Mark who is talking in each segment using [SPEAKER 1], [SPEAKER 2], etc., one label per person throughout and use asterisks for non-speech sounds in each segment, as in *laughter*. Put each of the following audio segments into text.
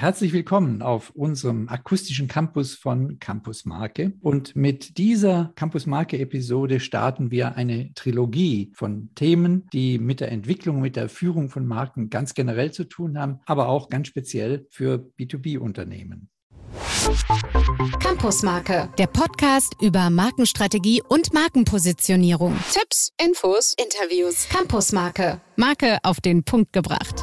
[SPEAKER 1] Herzlich willkommen auf unserem akustischen Campus von Campus Marke. Und mit dieser Campus Marke Episode starten wir eine Trilogie von Themen, die mit der Entwicklung, mit der Führung von Marken ganz generell zu tun haben, aber auch ganz speziell für B2B-Unternehmen.
[SPEAKER 2] Campus Marke, der Podcast über Markenstrategie und Markenpositionierung. Tipps, Infos, Interviews. Campus Marke, Marke auf den Punkt gebracht.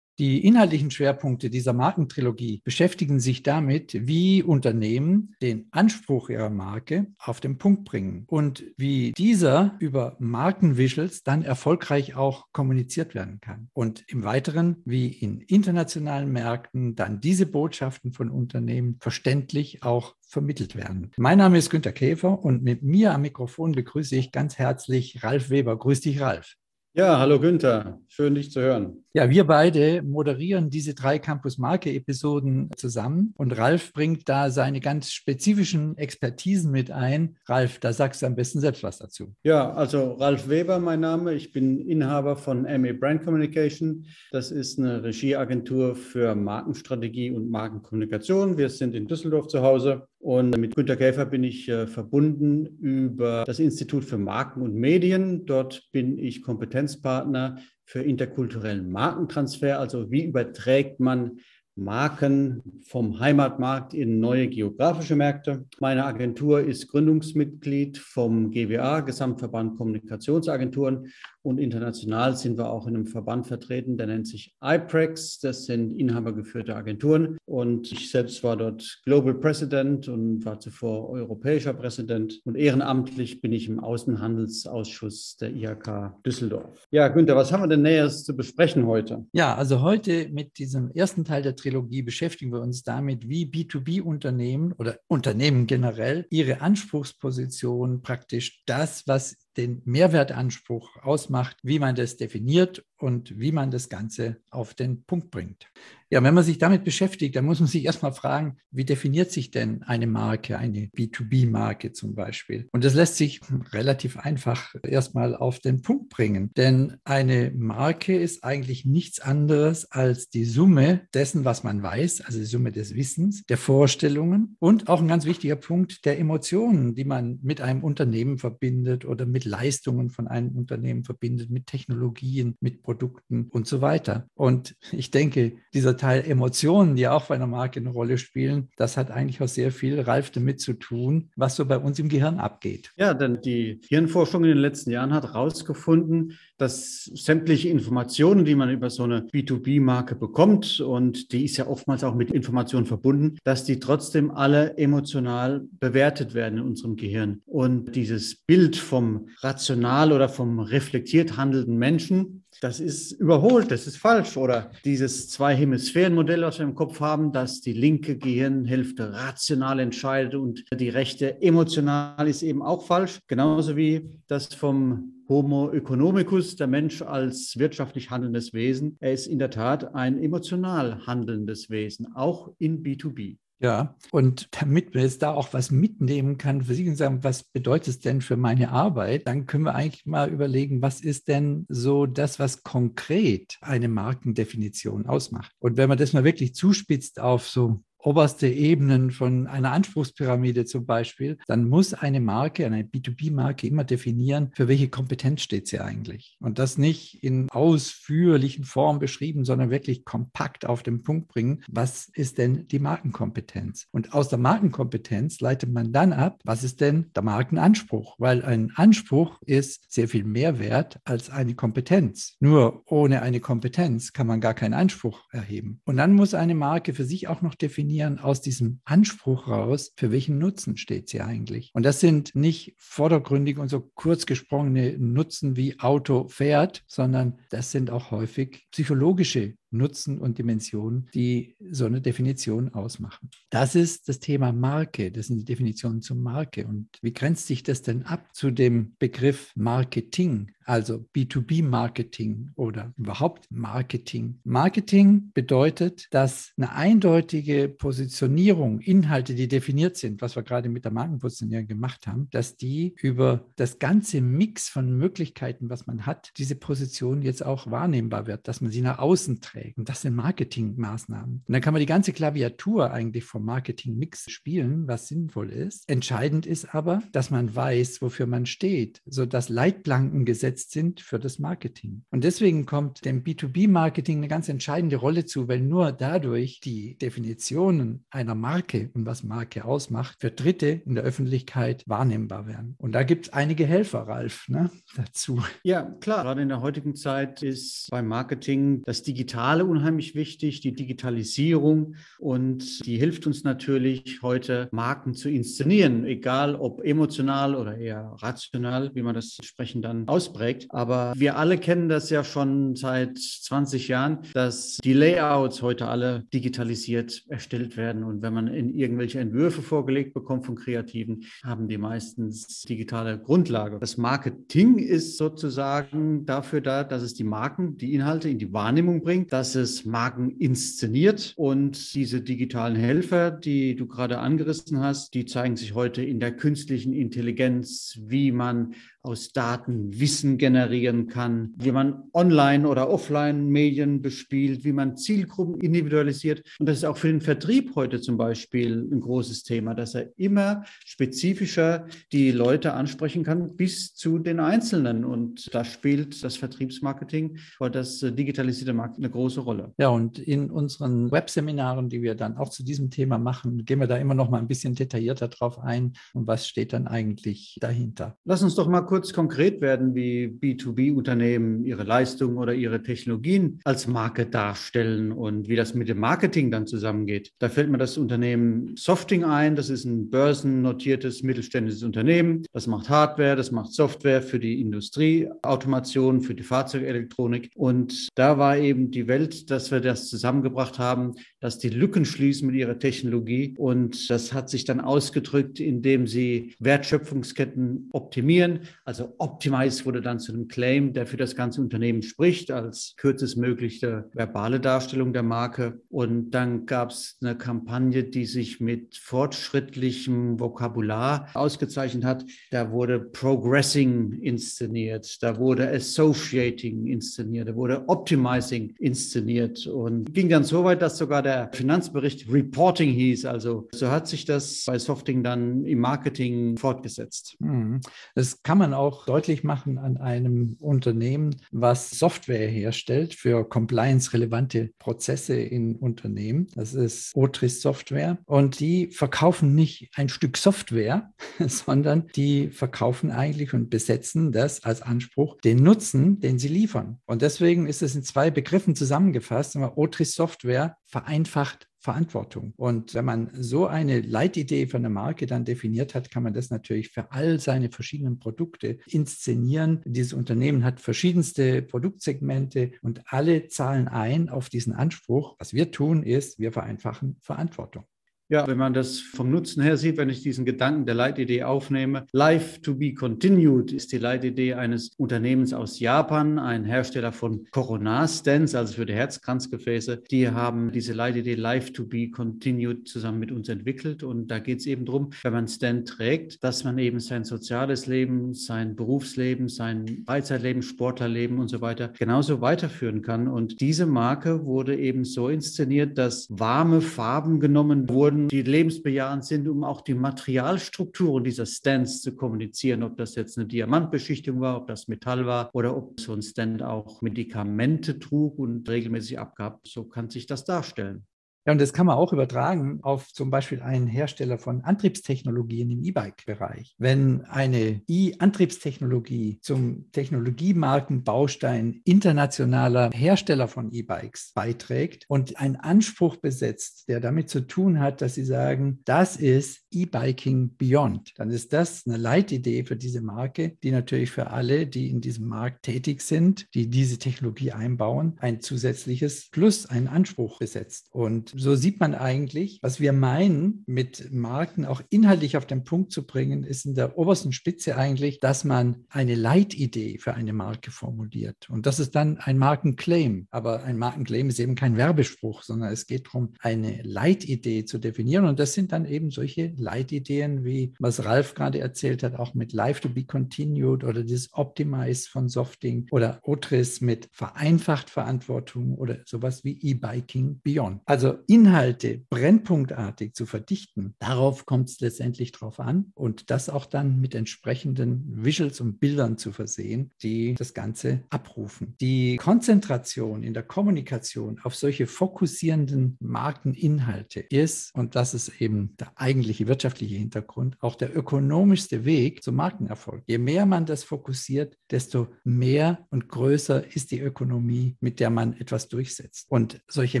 [SPEAKER 1] Die inhaltlichen Schwerpunkte dieser Markentrilogie beschäftigen sich damit, wie Unternehmen den Anspruch ihrer Marke auf den Punkt bringen und wie dieser über Markenvisuals dann erfolgreich auch kommuniziert werden kann. Und im Weiteren, wie in internationalen Märkten dann diese Botschaften von Unternehmen verständlich auch vermittelt werden. Mein Name ist Günter Käfer und mit mir am Mikrofon begrüße ich ganz herzlich Ralf Weber. Grüß dich, Ralf.
[SPEAKER 3] Ja, hallo Günther, schön dich zu hören.
[SPEAKER 1] Ja, wir beide moderieren diese drei Campus Marke Episoden zusammen und Ralf bringt da seine ganz spezifischen Expertisen mit ein. Ralf, da sagst du am besten selbst was dazu.
[SPEAKER 3] Ja, also Ralf Weber mein Name, ich bin Inhaber von MA Brand Communication. Das ist eine Regieagentur für Markenstrategie und Markenkommunikation. Wir sind in Düsseldorf zu Hause und mit Günter Käfer bin ich äh, verbunden über das Institut für Marken und Medien. Dort bin ich Kompetenzpartner für interkulturellen Markentransfer. Also wie überträgt man Marken vom Heimatmarkt in neue geografische Märkte. Meine Agentur ist Gründungsmitglied vom GWA, Gesamtverband Kommunikationsagenturen. Und international sind wir auch in einem Verband vertreten, der nennt sich IPREX. Das sind inhabergeführte Agenturen. Und ich selbst war dort Global President und war zuvor europäischer Präsident. Und ehrenamtlich bin ich im Außenhandelsausschuss der IHK Düsseldorf. Ja, Günther, was haben wir denn Näheres zu besprechen heute?
[SPEAKER 1] Ja, also heute mit diesem ersten Teil der Trilogie beschäftigen wir uns damit, wie B2B-Unternehmen oder Unternehmen generell ihre Anspruchsposition praktisch das, was den Mehrwertanspruch ausmacht, wie man das definiert und wie man das Ganze auf den Punkt bringt. Ja, wenn man sich damit beschäftigt, dann muss man *laughs* sich erstmal fragen, wie definiert sich denn eine Marke, eine B2B-Marke zum Beispiel? Und das lässt sich relativ einfach erstmal auf den Punkt bringen. Denn eine Marke ist eigentlich nichts anderes als die Summe dessen, was man weiß, also die Summe des Wissens, der Vorstellungen und auch ein ganz wichtiger Punkt der Emotionen, die man mit einem Unternehmen verbindet oder mit Leistungen von einem Unternehmen verbindet, mit Technologien, mit Produkten und so weiter. Und ich denke, dieser Teil Emotionen, die auch bei einer Marke eine Rolle spielen, das hat eigentlich auch sehr viel, Ralf, damit zu tun, was so bei uns im Gehirn abgeht.
[SPEAKER 3] Ja, denn die Hirnforschung in den letzten Jahren hat herausgefunden, dass sämtliche Informationen, die man über so eine B2B-Marke bekommt, und die ist ja oftmals auch mit Informationen verbunden, dass die trotzdem alle emotional bewertet werden in unserem Gehirn. Und dieses Bild vom rational oder vom reflektiert handelnden Menschen, das ist überholt, das ist falsch. Oder dieses Zwei-Hemisphären-Modell, was wir im Kopf haben, dass die linke Gehirnhälfte rational entscheidet und die rechte emotional ist eben auch falsch. Genauso wie das vom Homo economicus, der Mensch als wirtschaftlich handelndes Wesen. Er ist in der Tat ein emotional handelndes Wesen, auch in B2B.
[SPEAKER 1] Ja, und damit man jetzt da auch was mitnehmen kann für sich und sagen, was bedeutet es denn für meine Arbeit, dann können wir eigentlich mal überlegen, was ist denn so das, was konkret eine Markendefinition ausmacht. Und wenn man das mal wirklich zuspitzt auf so oberste Ebenen von einer Anspruchspyramide zum Beispiel, dann muss eine Marke, eine B2B-Marke immer definieren, für welche Kompetenz steht sie eigentlich. Und das nicht in ausführlichen Form beschrieben, sondern wirklich kompakt auf den Punkt bringen, was ist denn die Markenkompetenz? Und aus der Markenkompetenz leitet man dann ab, was ist denn der Markenanspruch? Weil ein Anspruch ist sehr viel mehr wert als eine Kompetenz. Nur ohne eine Kompetenz kann man gar keinen Anspruch erheben. Und dann muss eine Marke für sich auch noch definieren, definieren aus diesem Anspruch raus, für welchen Nutzen steht sie eigentlich. Und das sind nicht vordergründig und so kurz gesprungene Nutzen wie Auto fährt, sondern das sind auch häufig psychologische Nutzen und Dimensionen, die so eine Definition ausmachen. Das ist das Thema Marke, das sind die Definitionen zur Marke. Und wie grenzt sich das denn ab zu dem Begriff Marketing, also B2B-Marketing oder überhaupt Marketing? Marketing bedeutet, dass eine eindeutige Positionierung, Inhalte, die definiert sind, was wir gerade mit der Markenpositionierung gemacht haben, dass die über das ganze Mix von Möglichkeiten, was man hat, diese Position jetzt auch wahrnehmbar wird, dass man sie nach außen trägt Und das sind Marketingmaßnahmen. Und dann kann man die ganze Klaviatur eigentlich vom Marketingmix spielen, was sinnvoll ist. Entscheidend ist aber, dass man weiß, wofür man steht, sodass Leitplanken gesetzt sind für das Marketing. Und deswegen kommt dem B2B-Marketing eine ganz entscheidende Rolle zu, weil nur dadurch die Definitionen einer Marke und was Marke ausmacht, für Dritte in der Öffentlichkeit wahrnehmbar werden. Und da gibt es einige Helfer, Ralf, ne, dazu.
[SPEAKER 3] Ja, klar. Gerade in der heutigen Zeit ist beim Marketing das Digitale unheimlich wichtig, die Digitalisierung. Und die hilft uns natürlich heute, Marken zu inszenieren, egal ob emotional oder eher rational, wie man das entsprechend dann ausprägt. Aber wir alle kennen das ja schon seit 20 Jahren, dass die Layouts heute alle digitalisiert erstellt werden. Und wenn man in irgendwelche Entwürfe vorgelegt bekommt von Kreativen, haben die meistens digitale Grundlage. Das Marketing ist sozusagen dafür da, dass es die Marken, die Inhalte in die Wahrnehmung bringt, dass es Marken inszeniert. Und diese digitalen Helfer, die du gerade angerissen hast, die zeigen sich heute in der künstlichen Intelligenz, wie man aus Daten Wissen generieren kann, wie man online oder offline Medien bespielt, wie man Zielgruppen individualisiert. Und das ist auch für den Vertrieb heute zum Beispiel ein großes Thema, dass er immer spezifischer die Leute ansprechen kann bis zu den Einzelnen. Und da spielt das Vertriebsmarketing oder das digitalisierte Marketing eine große Rolle.
[SPEAKER 1] Ja, und in unseren Webseminaren, die wir dann auch zu diesem Thema machen, gehen wir da immer noch mal ein bisschen detaillierter drauf ein. Und was steht dann eigentlich dahinter?
[SPEAKER 3] Lass uns doch mal kurz kurz konkret werden, wie B2B-Unternehmen ihre Leistungen oder ihre Technologien als Marke darstellen und wie das mit dem Marketing dann zusammengeht. Da fällt mir das Unternehmen Softing ein. Das ist ein börsennotiertes mittelständisches Unternehmen. Das macht Hardware, das macht Software für die Industrieautomation, für die Fahrzeugelektronik. Und da war eben die Welt, dass wir das zusammengebracht haben, dass die Lücken schließen mit ihrer Technologie. Und das hat sich dann ausgedrückt, indem sie Wertschöpfungsketten optimieren, also Optimize wurde dann zu einem Claim, der für das ganze Unternehmen spricht, als kürzestmögliche verbale Darstellung der Marke. Und dann gab es eine Kampagne, die sich mit fortschrittlichem Vokabular ausgezeichnet hat. Da wurde Progressing inszeniert, da wurde Associating inszeniert, da wurde Optimizing inszeniert und ging dann so weit, dass sogar der Finanzbericht Reporting hieß. Also so hat sich das bei Softing dann im Marketing fortgesetzt.
[SPEAKER 1] Mhm. Das kann man auch deutlich machen an einem Unternehmen, was Software herstellt für compliance-relevante Prozesse in Unternehmen. Das ist Otris Software. Und die verkaufen nicht ein Stück Software, *laughs* sondern die verkaufen eigentlich und besetzen das als Anspruch den Nutzen, den sie liefern. Und deswegen ist es in zwei Begriffen zusammengefasst. Otris Software vereinfacht Verantwortung. Und wenn man so eine Leitidee von der Marke dann definiert hat, kann man das natürlich für all seine verschiedenen Produkte inszenieren. Dieses Unternehmen hat verschiedenste Produktsegmente und alle zahlen ein auf diesen Anspruch. Was wir tun, ist, wir vereinfachen Verantwortung.
[SPEAKER 3] Ja, wenn man das vom Nutzen her sieht, wenn ich diesen Gedanken der Leitidee aufnehme, Life to be continued ist die Leitidee eines Unternehmens aus Japan, ein Hersteller von Coronar-Stents, also für die Herzkranzgefäße. Die haben diese Leitidee Life to be continued zusammen mit uns entwickelt. Und da geht es eben darum, wenn man Stent trägt, dass man eben sein soziales Leben, sein Berufsleben, sein Freizeitleben, Sportlerleben und so weiter genauso weiterführen kann. Und diese Marke wurde eben so inszeniert, dass warme Farben genommen wurden wurden, die lebensbejahend sind, um auch die Materialstrukturen dieser Stands zu kommunizieren, ob das jetzt eine Diamantbeschichtung war, ob das Metall war oder ob so ein Stand auch Medikamente trug und regelmäßig abgab. So kann sich das darstellen.
[SPEAKER 1] Ja, und das kann man auch übertragen auf zum Beispiel einen Hersteller von Antriebstechnologien im E-Bike-Bereich. Wenn eine E-Antriebstechnologie zum Technologiemarkenbaustein internationaler Hersteller von E-Bikes beiträgt und einen Anspruch besetzt, der damit zu tun hat, dass sie sagen, das ist E-Biking Beyond, dann ist das eine Leitidee für diese Marke, die natürlich für alle, die in diesem Markt tätig sind, die diese Technologie einbauen, ein zusätzliches Plus, einen Anspruch besetzt. Und so sieht man eigentlich, was wir meinen, mit Marken auch inhaltlich auf den Punkt zu bringen, ist in der obersten Spitze eigentlich, dass man eine Leitidee für eine Marke formuliert. Und das ist dann ein Markenclaim. Aber ein Markenclaim ist eben kein Werbespruch, sondern es geht darum, eine Leitidee zu definieren. Und das sind dann eben solche Leitideen, wie was Ralf gerade erzählt hat, auch mit Life to be Continued oder das Optimize von Softing oder Otris mit vereinfacht Verantwortung oder sowas wie E-Biking Beyond. Also Inhalte brennpunktartig zu verdichten, darauf kommt es letztendlich drauf an und das auch dann mit entsprechenden Visuals und Bildern zu versehen, die das Ganze abrufen. Die Konzentration in der Kommunikation auf solche fokussierenden Markeninhalte ist, und das ist eben der eigentliche wirtschaftliche Hintergrund, auch der ökonomischste Weg zum Markenerfolg. Je mehr man das fokussiert, desto mehr und größer ist die Ökonomie, mit der man etwas durchsetzt. Und solche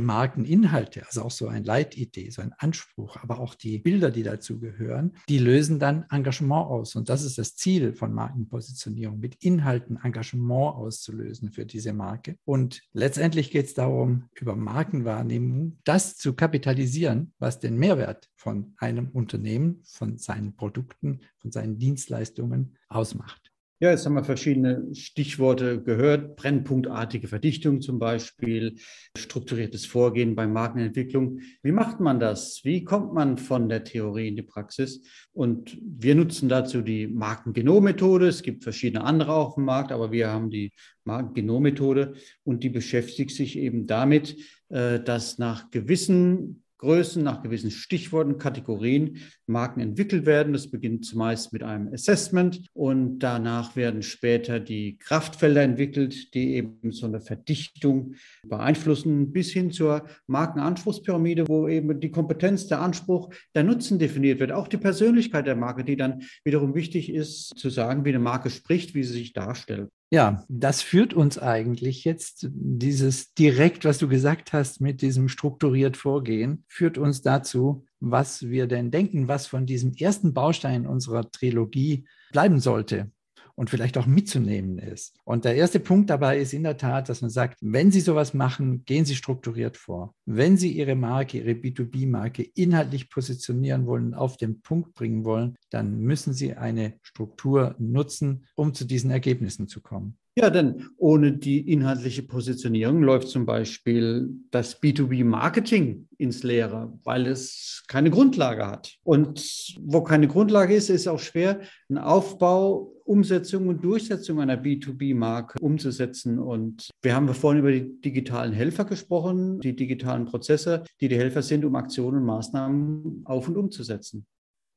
[SPEAKER 1] Markeninhalte, also auch so ein Leitidee, so ein Anspruch, aber auch die Bilder, die dazu gehören, die lösen dann Engagement aus. Und das ist das Ziel von Markenpositionierung, mit Inhalten Engagement auszulösen für diese Marke. Und letztendlich geht es darum, über Markenwahrnehmung das zu kapitalisieren, was den Mehrwert von einem Unternehmen, von seinen Produkten, von seinen Dienstleistungen ausmacht.
[SPEAKER 3] Ja, jetzt haben wir verschiedene Stichworte gehört. Brennpunktartige Verdichtung zum Beispiel, strukturiertes Vorgehen bei Markenentwicklung. Wie macht man das? Wie kommt man von der Theorie in die Praxis? Und wir nutzen dazu die Markengenommethode. Es gibt verschiedene andere auf dem Markt, aber wir haben die Markengenommethode und die beschäftigt sich eben damit, äh, dass nach gewissen Größen, nach gewissen Stichworten, Kategorien Marken entwickelt werden. Das beginnt zumeist mit einem Assessment und danach werden später die Kraftfelder entwickelt, die eben so eine Verdichtung beeinflussen, bis hin zur Markenanspruchspyramide, wo eben die Kompetenz, der Anspruch, der Nutzen definiert wird. Auch die Persönlichkeit der Marke, die dann wiederum wichtig ist, zu sagen, wie eine Marke spricht, wie sie sich darstellt.
[SPEAKER 1] Ja, das führt uns eigentlich jetzt, dieses direkt, was du gesagt hast, mit diesem strukturiert Vorgehen, führt uns dazu, was wir denn denken, was von diesem ersten Baustein unserer Trilogie bleiben sollte und vielleicht auch mitzunehmen ist. Und der erste Punkt dabei ist in der Tat, dass man sagt, wenn Sie sowas machen, gehen Sie strukturiert vor. Wenn Sie Ihre Marke, Ihre B2B-Marke inhaltlich positionieren wollen, auf den Punkt bringen wollen, dann müssen Sie eine Struktur nutzen, um zu diesen Ergebnissen zu kommen.
[SPEAKER 3] Ja, denn ohne die inhaltliche Positionierung läuft zum Beispiel das B2B-Marketing ins Leere, weil es keine Grundlage hat. Und wo keine Grundlage ist, ist auch schwer, einen Aufbau, Umsetzung und Durchsetzung einer B2B-Marke umzusetzen. Und wir haben vorhin über die digitalen Helfer gesprochen, die digitalen Prozesse, die die Helfer sind, um Aktionen und Maßnahmen auf und umzusetzen.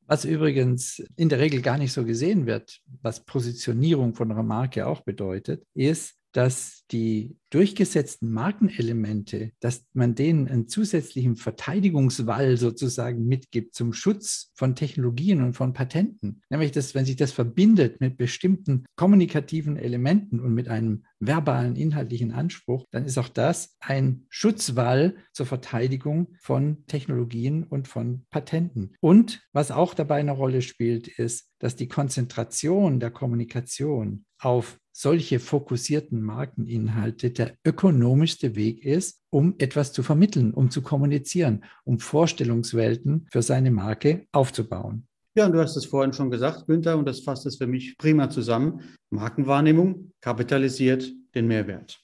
[SPEAKER 1] Was übrigens in der Regel gar nicht so gesehen wird, was Positionierung von einer Marke auch bedeutet, ist, dass die durchgesetzten Markenelemente, dass man denen einen zusätzlichen Verteidigungswall sozusagen mitgibt zum Schutz von Technologien und von Patenten. Nämlich, dass wenn sich das verbindet mit bestimmten kommunikativen Elementen und mit einem verbalen inhaltlichen Anspruch, dann ist auch das ein Schutzwall zur Verteidigung von Technologien und von Patenten. Und was auch dabei eine Rolle spielt, ist, dass die Konzentration der Kommunikation auf solche fokussierten Markeninhalte der ökonomischste Weg ist, um etwas zu vermitteln, um zu kommunizieren, um Vorstellungswelten für seine Marke aufzubauen.
[SPEAKER 3] Ja, und du hast es vorhin schon gesagt, Günther, und das fasst es für mich prima zusammen. Markenwahrnehmung kapitalisiert den Mehrwert.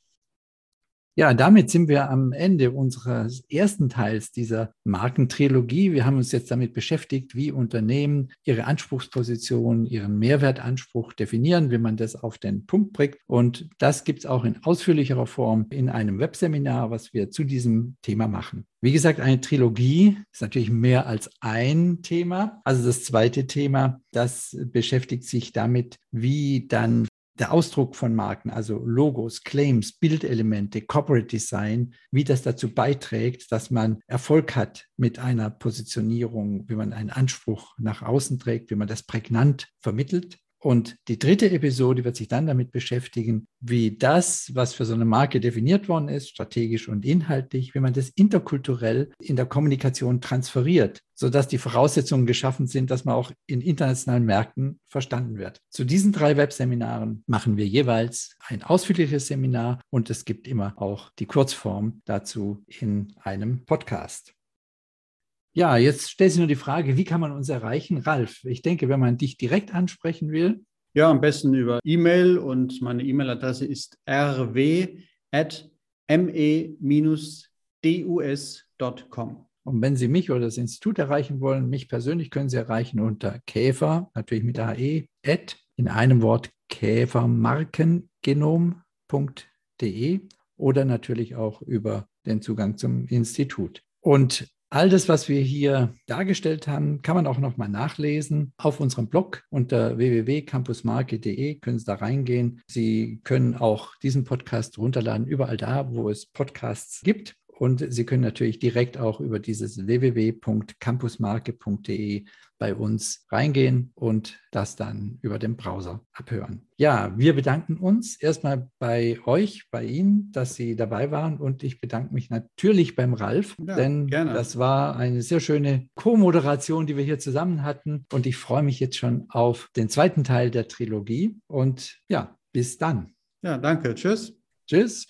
[SPEAKER 1] Ja, damit sind wir am Ende unseres ersten Teils dieser Markentrilogie. Wir haben uns jetzt damit beschäftigt, wie Unternehmen ihre Anspruchsposition, ihren Mehrwertanspruch definieren, wie man das auf den Punkt bringt. Und das gibt es auch in ausführlicherer Form in einem Webseminar, was wir zu diesem Thema machen. Wie gesagt, eine Trilogie ist natürlich mehr als ein Thema. Also das zweite Thema, das beschäftigt sich damit, wie dann der Ausdruck von Marken, also Logos, Claims, Bildelemente, Corporate Design, wie das dazu beiträgt, dass man Erfolg hat mit einer Positionierung, wie man einen Anspruch nach außen trägt, wie man das prägnant vermittelt. Und die dritte Episode wird sich dann damit beschäftigen, wie das, was für so eine Marke definiert worden ist, strategisch und inhaltlich, wie man das interkulturell in der Kommunikation transferiert, sodass die Voraussetzungen geschaffen sind, dass man auch in internationalen Märkten verstanden wird. Zu diesen drei Webseminaren machen wir jeweils ein ausführliches Seminar und es gibt immer auch die Kurzform dazu in einem Podcast. Ja, jetzt stellt sich nur die Frage, wie kann man uns erreichen? Ralf, ich denke, wenn man dich direkt ansprechen will.
[SPEAKER 3] Ja, am besten über E-Mail und meine E-Mail-Adresse ist rw.me-dus.com.
[SPEAKER 1] Und wenn Sie mich oder das Institut erreichen wollen, mich persönlich können Sie erreichen unter Käfer, natürlich mit AE, at in einem Wort käfermarkengenom.de oder natürlich auch über den Zugang zum Institut. Und all das, was wir hier dargestellt haben, kann man auch nochmal nachlesen auf unserem Blog unter www.campusmarke.de. Können Sie da reingehen. Sie können auch diesen Podcast runterladen, überall da, wo es Podcasts gibt. Und Sie können natürlich direkt auch über dieses www.campusmarke.de bei uns reingehen und das dann über den Browser abhören. Ja, wir bedanken uns erstmal bei euch, bei Ihnen, dass Sie dabei waren und ich bedanke mich natürlich beim Ralf, ja, denn gerne. das war eine sehr schöne Co-Moderation, die wir hier zusammen hatten und ich freue mich jetzt schon auf den zweiten Teil der Trilogie und ja, bis dann.
[SPEAKER 3] Ja, danke. Tschüss.
[SPEAKER 1] Tschüss.